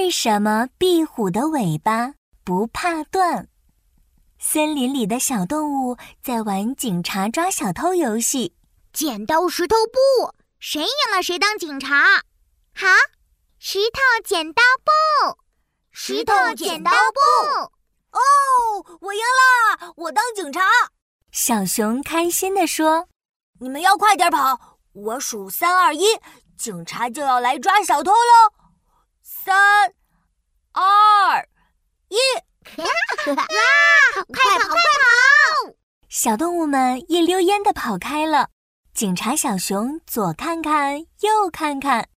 为什么壁虎的尾巴不怕断？森林里的小动物在玩警察抓小偷游戏，剪刀石头布，谁赢了谁当警察。好，石头剪刀布，石头剪刀布。哦，我赢了，我当警察。小熊开心地说：“你们要快点跑，我数三二一，警察就要来抓小偷喽！三、二、一，哇！快跑，快跑！”小动物们一溜烟地跑开了。警察小熊左看看，右看看，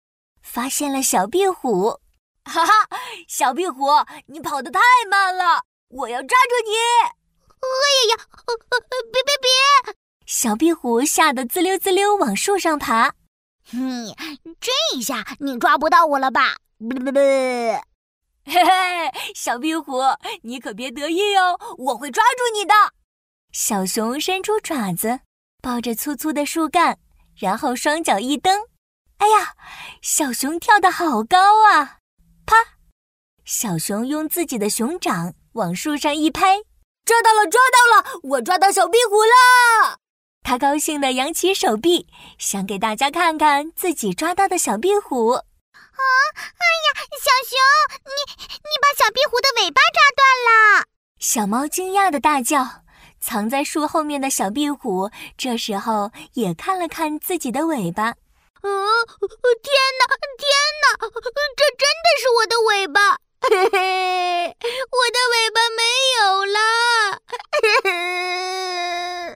发现了小壁虎。哈哈，小壁虎，你跑得太慢了，我要抓住你！哎呀呀！别别别！小壁虎吓得滋溜滋溜往树上爬。哼，这一下你抓不到我了吧？不不不！嘿嘿，小壁虎，你可别得意哦，我会抓住你的。小熊伸出爪子，抱着粗粗的树干，然后双脚一蹬。哎呀，小熊跳得好高啊！啪！小熊用自己的熊掌往树上一拍。抓到了，抓到了！我抓到小壁虎了。他高兴地扬起手臂，想给大家看看自己抓到的小壁虎。啊！哎呀，小熊，你你把小壁虎的尾巴抓断了！小猫惊讶的大叫。藏在树后面的小壁虎这时候也看了看自己的尾巴。嗯，天哪，天哪，这真的是我的尾巴！嘿嘿，我的尾巴没有了。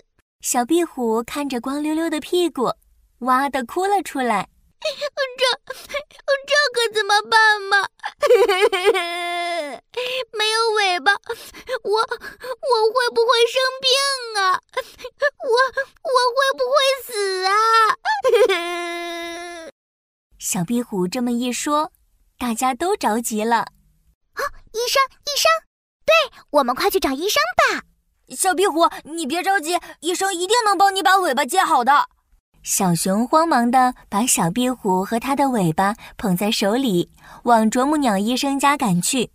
小壁虎看着光溜溜的屁股，哇的哭了出来。这这可怎么办嘛？没有尾巴，我我会不会生病啊？我我会不会死啊？小壁虎这么一说，大家都着急了。啊，医生，医生，对我们快去找医生吧。小壁虎，你别着急，医生一定能帮你把尾巴接好的。小熊慌忙的把小壁虎和它的尾巴捧在手里，往啄木鸟医生家赶去。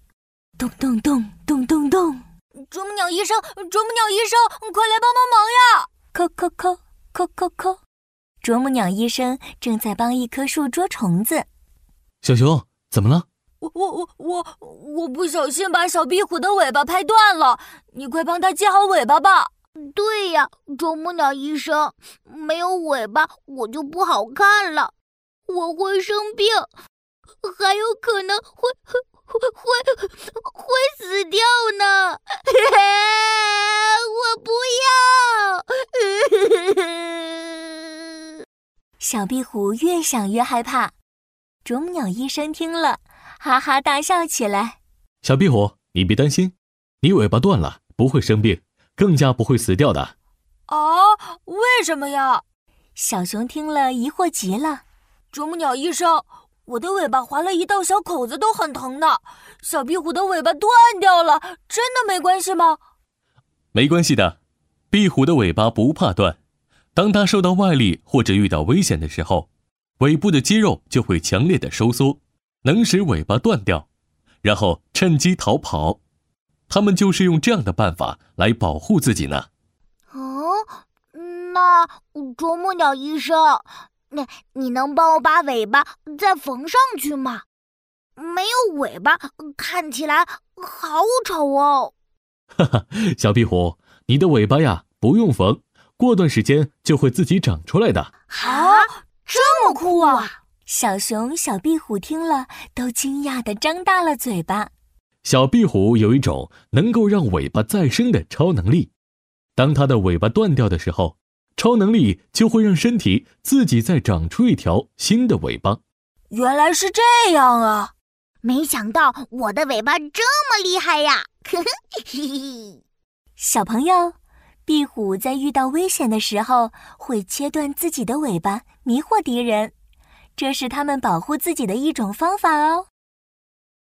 咚咚咚咚咚咚！啄木鸟医生，啄木鸟医生，快来帮帮忙呀！叩叩叩叩叩叩！啄木鸟医生正在帮一棵树捉虫子。小熊，怎么了？我我我我我不小心把小壁虎的尾巴拍断了，你快帮它接好尾巴吧。对呀，啄木鸟医生，没有尾巴我就不好看了，我会生病，还有可能会会会会死掉呢。我不要！小壁虎越想越害怕。啄木鸟医生听了，哈哈大笑起来。小壁虎，你别担心，你尾巴断了不会生病。更加不会死掉的，啊？为什么呀？小熊听了疑惑极了。啄木鸟医生，我的尾巴划了一道小口子，都很疼的。小壁虎的尾巴断掉了，真的没关系吗？没关系的，壁虎的尾巴不怕断。当它受到外力或者遇到危险的时候，尾部的肌肉就会强烈的收缩，能使尾巴断掉，然后趁机逃跑。他们就是用这样的办法来保护自己呢。哦，那啄木鸟医生，那你能帮我把尾巴再缝上去吗？没有尾巴，看起来好丑哦。哈哈，小壁虎，你的尾巴呀，不用缝，过段时间就会自己长出来的。啊，这么酷啊！小熊、小壁虎听了都惊讶的张大了嘴巴。小壁虎有一种能够让尾巴再生的超能力，当它的尾巴断掉的时候，超能力就会让身体自己再长出一条新的尾巴。原来是这样啊！没想到我的尾巴这么厉害呀！嘿嘿，小朋友，壁虎在遇到危险的时候会切断自己的尾巴，迷惑敌人，这是他们保护自己的一种方法哦。